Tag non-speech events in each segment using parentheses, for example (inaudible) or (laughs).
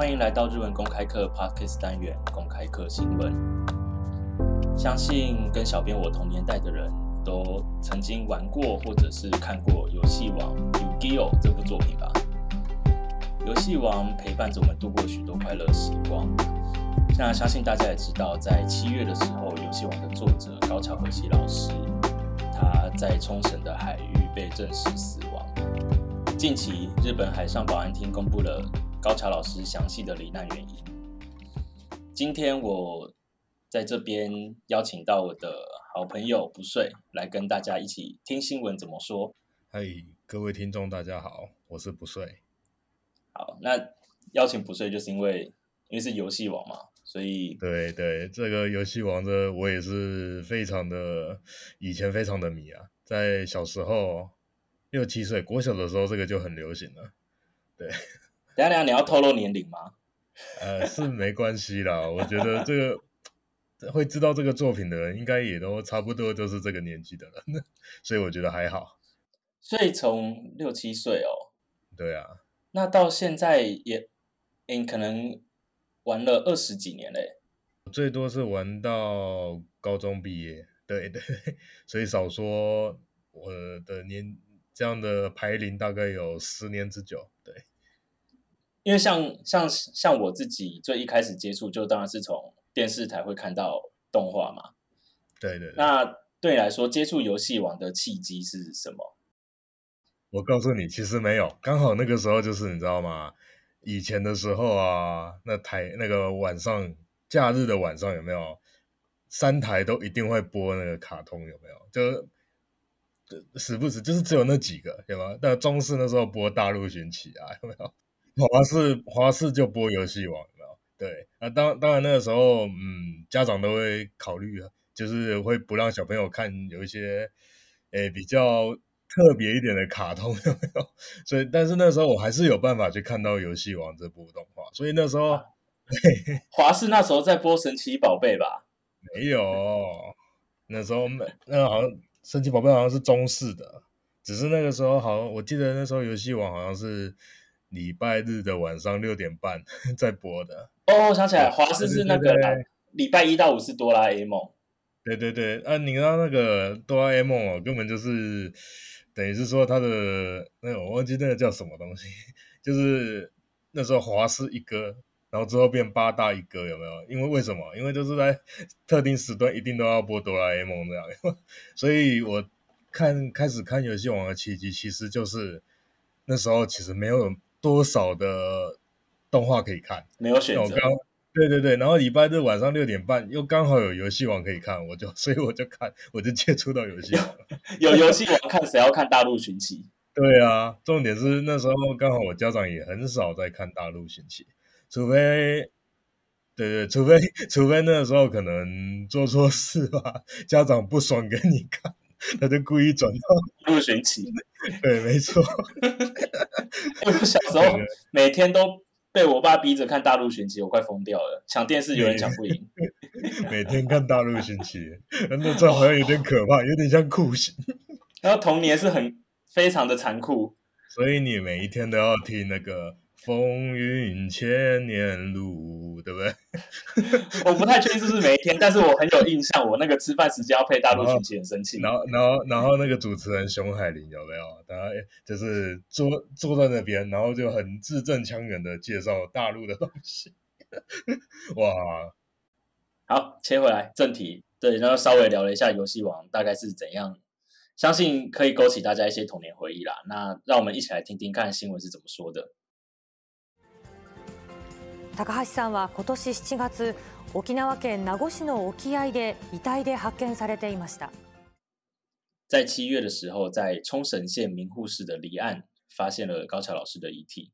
欢迎来到日文公开课 Podcast 单元公开课新闻。相信跟小编我同年代的人都曾经玩过或者是看过《游戏王 Yu-Gi-Oh》这部作品吧。游戏王陪伴着我们度过许多快乐时光。那相信大家也知道，在七月的时候，《游戏王》的作者高桥和希老师，他在冲绳的海域被证实死亡。近期，日本海上保安厅公布了高桥老师详细的罹难原因。今天我在这边邀请到我的好朋友不睡来跟大家一起听新闻怎么说。嗨，各位听众，大家好，我是不睡。好，那邀请不睡就是因为因为是游戏王嘛，所以对对，这个游戏王的我也是非常的以前非常的迷啊，在小时候。六七岁，国小的时候，这个就很流行了。对，等下等下，你要透露年龄吗？呃，是没关系啦。(laughs) 我觉得这个会知道这个作品的人，应该也都差不多都是这个年纪的人，(laughs) 所以我觉得还好。所以从六七岁哦，对啊，那到现在也，嗯，可能玩了二十几年嘞。最多是玩到高中毕业，对 (laughs) 对，所以少说我的年。这样的排龄大概有十年之久，对。因为像像像我自己最一开始接触，就当然是从电视台会看到动画嘛。对对。那对你来说，接触游戏王的契机是什么？我告诉你，其实没有，刚好那个时候就是你知道吗？以前的时候啊，那台那个晚上假日的晚上有没有三台都一定会播那个卡通有没有？就。时不时就是只有那几个，对吗？那中视那时候播《大陆寻奇》啊，有没有？华视华视就播《游戏王》，有没有？对，那当当然那个时候，嗯，家长都会考虑，就是会不让小朋友看有一些，诶比较特别一点的卡通，有没有？(laughs) 所以，但是那时候我还是有办法去看到《游戏王》这部动画，所以那时候，华视那时候在播《神奇宝贝》吧？没有，那时候没，那好像。神奇宝贝好像是中式的，只是那个时候好像我记得那时候游戏王好像是礼拜日的晚上六点半 (laughs) 在播的。哦，我想起来，华视是那个礼拜一到五是哆啦 A 梦。对对对，啊，你知道那个哆啦 A 梦哦，根本就是等于是说他的那个我忘记那个叫什么东西，(laughs) 就是那时候华视一哥。然后之后变八大一哥有没有？因为为什么？因为就是在特定时段一定都要播哆啦 A 梦这样，(laughs) 所以我看开始看游戏王的契机，其实就是那时候其实没有多少的动画可以看，没有选择。对对对，然后礼拜日晚上六点半又刚好有游戏王可以看，我就 (laughs) 所以我就看，我就接触到游戏王。(laughs) 有游戏王看，谁要看大陆寻奇？(laughs) 对啊，重点是那时候刚好我家长也很少在看大陆寻奇。除非，对对，除非除非那个时候可能做错事吧，家长不爽给你看，他就故意转到陆寻奇。对，没错。(laughs) 我小时候每天都被我爸逼着看大陆寻奇，我快疯掉了。抢电视有人抢不赢。每天看大陆寻奇，那这好像有点可怕，有点像酷刑。然后童年是很非常的残酷，所以你每一天都要听那个。风云千年路，对不对？(laughs) 我不太确定是不是每一天，但是我很有印象，我那个吃饭时间要配大陆群，很生气。然后，然后，然后那个主持人熊海林有没有？他就是坐坐在那边，然后就很字正腔圆的介绍大陆的东西。(laughs) 哇！好，切回来正题，对，然后稍微聊了一下游戏王大概是怎样，相信可以勾起大家一些童年回忆啦。那让我们一起来听听看新闻是怎么说的。高橋さんは今年7月沖縄県名護市の沖合で遺体で発見されていました在七月的时候，在冲绳县名护市的离岸发现了高桥老师的遗体。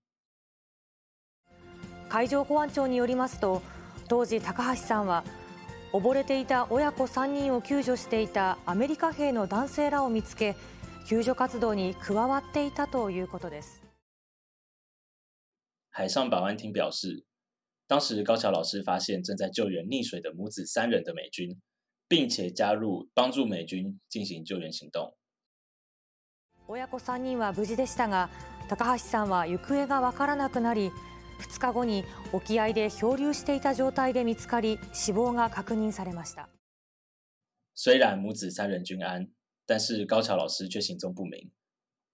海上保安庁によりますと、当時高橋さんは溺れていた親子3人を救助していたアメリカ兵の男性らを見つけ、救助活動に加わっていたということです。海上保安厅表示。当时高桥老师发现正在救援溺水的母子三人的美军，并且加入帮助美军进行救援行动。親子三人は無事でしたが、高橋さんは行方がわからなくなり、 2日後に沖合で漂流していた状態で見つかり、死亡が確認されました。虽然母子三人均安，但是高桥老师却行踪不明。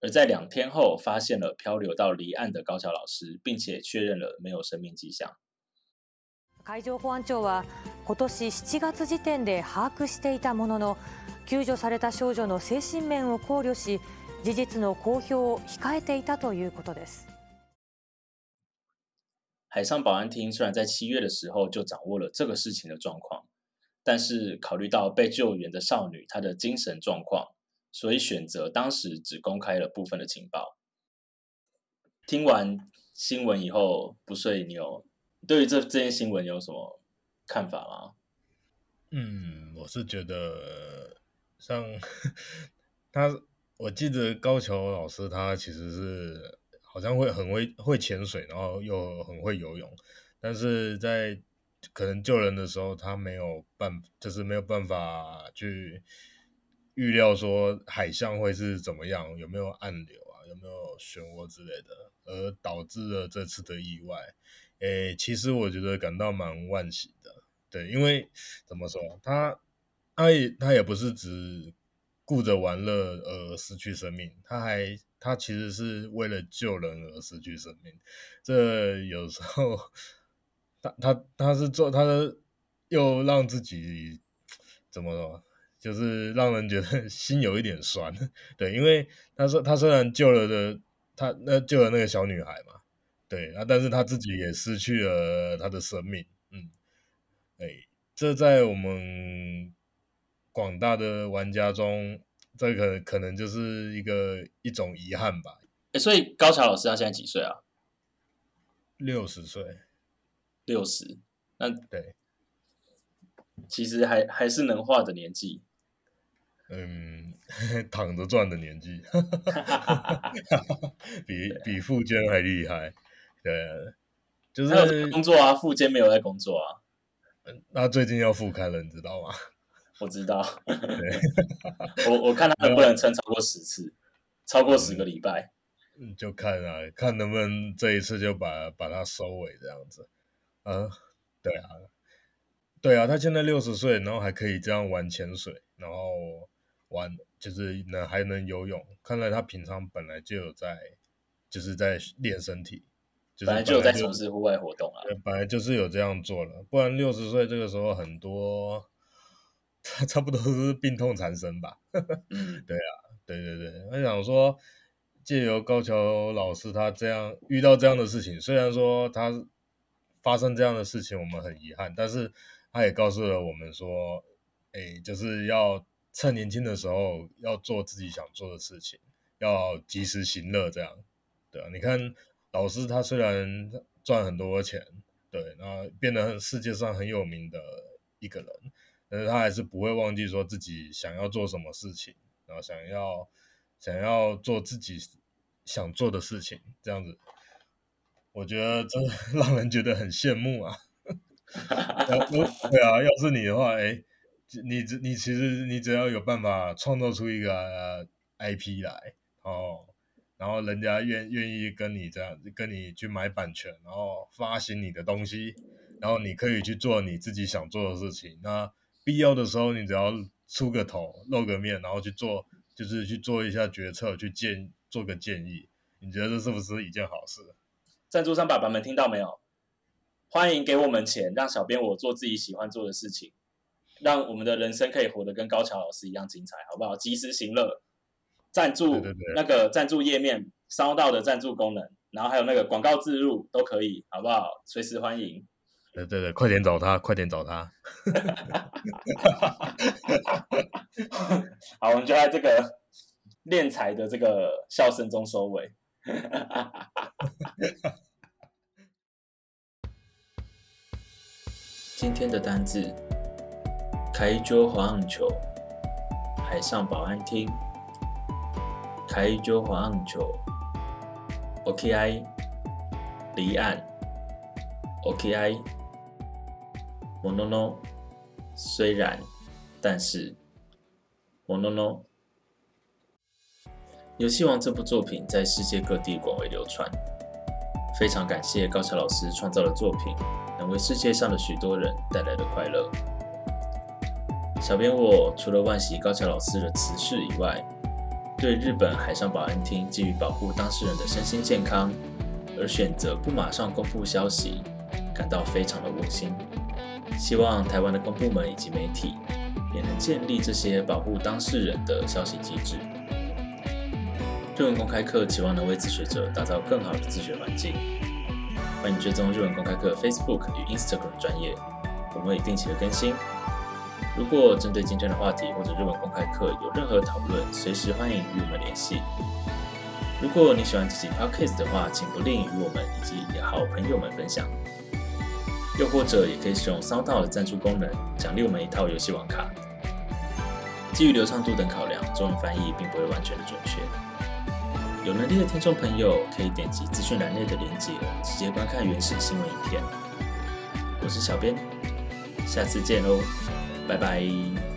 而在两天后，发现了漂流到离岸的高桥老师，并且确认了没有生命迹象。 海上保安庁は今年7月時点で把握していたものの救助された少女の精神面を考慮し事実の公表を控えていたということです海上保安厅虽然在七月的时候就掌握了这个事情的状况，但是考虑到被救援的少女她的精神状况，所以选择当时只公开了部分的情报。听完新闻以后，不睡，你有对于这这件新闻有什么看法吗？嗯，我是觉得像他，我记得高桥老师他其实是好像会很会会潜水，然后又很会游泳，但是在可能救人的时候，他没有办，就是没有办法去预料说海象会是怎么样，有没有暗流啊，有没有漩涡之类的，而导致了这次的意外。诶，其实我觉得感到蛮惋惜的。对，因为怎么说，他他也他也不是只顾着玩乐而失去生命，他还他其实是为了救人而失去生命。这有时候他他他是做他的，又让自己怎么说，就是让人觉得 (laughs) 心有一点酸。(laughs) 对，因为他说他虽然救了的他那救了那个小女孩嘛，对啊，但是他自己也失去了他的生命。嗯。哎，这在我们广大的玩家中，这个可能就是一个一种遗憾吧。哎，所以高桥老师他现在几岁啊？六十岁，六十。那对，其实还还是能画的年纪。嗯，(laughs) 躺着赚的年纪，(laughs) (laughs) 比比富坚还厉害。对，就是工作啊，富坚没有在工作啊。那最近要复刊了，你知道吗？(laughs) 我知道，(laughs) 我我看他能不能撑超过十次，超过十个礼拜。嗯，就看啊，看能不能这一次就把把它收尾这样子。啊，对啊，对啊，他现在六十岁，然后还可以这样玩潜水，然后玩就是能还能游泳，看来他平常本来就有在，就是在练身体。本来就在从事户外活动啊，本来就是有这样做了，不然六十岁这个时候很多，(laughs) 差不多都是病痛缠身吧。(laughs) 对啊，对对对，我想说，借由高桥老师他这样遇到这样的事情，虽然说他发生这样的事情我们很遗憾，但是他也告诉了我们说，哎，就是要趁年轻的时候要做自己想做的事情，要及时行乐，这样，对啊，你看。老师他虽然赚很多钱，对，然后变得世界上很有名的一个人，但是他还是不会忘记说自己想要做什么事情，然后想要想要做自己想做的事情，这样子，我觉得真的 (laughs) 让人觉得很羡慕啊。对啊，要是你的话，哎，你你其实你只要有办法创造出一个 IP 来，哦。然后人家愿愿意跟你这样，跟你去买版权，然后发行你的东西，然后你可以去做你自己想做的事情。那必要的时候，你只要出个头、露个面，然后去做，就是去做一下决策，去建做个建议。你觉得这是不是一件好事？赞助商爸爸们听到没有？欢迎给我们钱，让小编我做自己喜欢做的事情，让我们的人生可以活得跟高桥老师一样精彩，好不好？及时行乐。赞助那个赞助页面，烧到的赞助功能，然后还有那个广告植入都可以，好不好？随时欢迎。对对对，快点找他，快点找他。(laughs) 好，我们就在这个练财的这个笑声中收尾。(laughs) 今天的单字：开桌滑浪球，海上保安厅。海上滑浪球，OKI，离岸，OKI，モノノ，虽然，但是，モノノ。游戏王这部作品在世界各地广为流传， 非常感谢高桥老师创造的作品，能为世界上的许多人带来的快乐。小编我除了万喜高桥老师的辞世以外， 对日本海上保安厅基于保护当事人的身心健康而选择不马上公布消息，感到非常的窝心。希望台湾的公部门以及媒体也能建立这些保护当事人的消息机制。日文公开课期望能为自学者打造更好的自学环境。欢迎追踪日文公开课 Facebook 与 Instagram 专业，我们会定期的更新。如果针对今天的话题或者日文公开课有任何讨论，随时欢迎与我们联系。如果你喜欢这期 podcast 的话，请不吝与我们以及好朋友们分享。又或者也可以使用 s o u n d 的赞助功能，奖励我们一套游戏网卡。基于流畅度等考量，中文翻译并不会完全的准确。有能力的听众朋友可以点击资讯栏内的连接，直接观看原始新闻影片。我是小编，下次见喽。拜拜。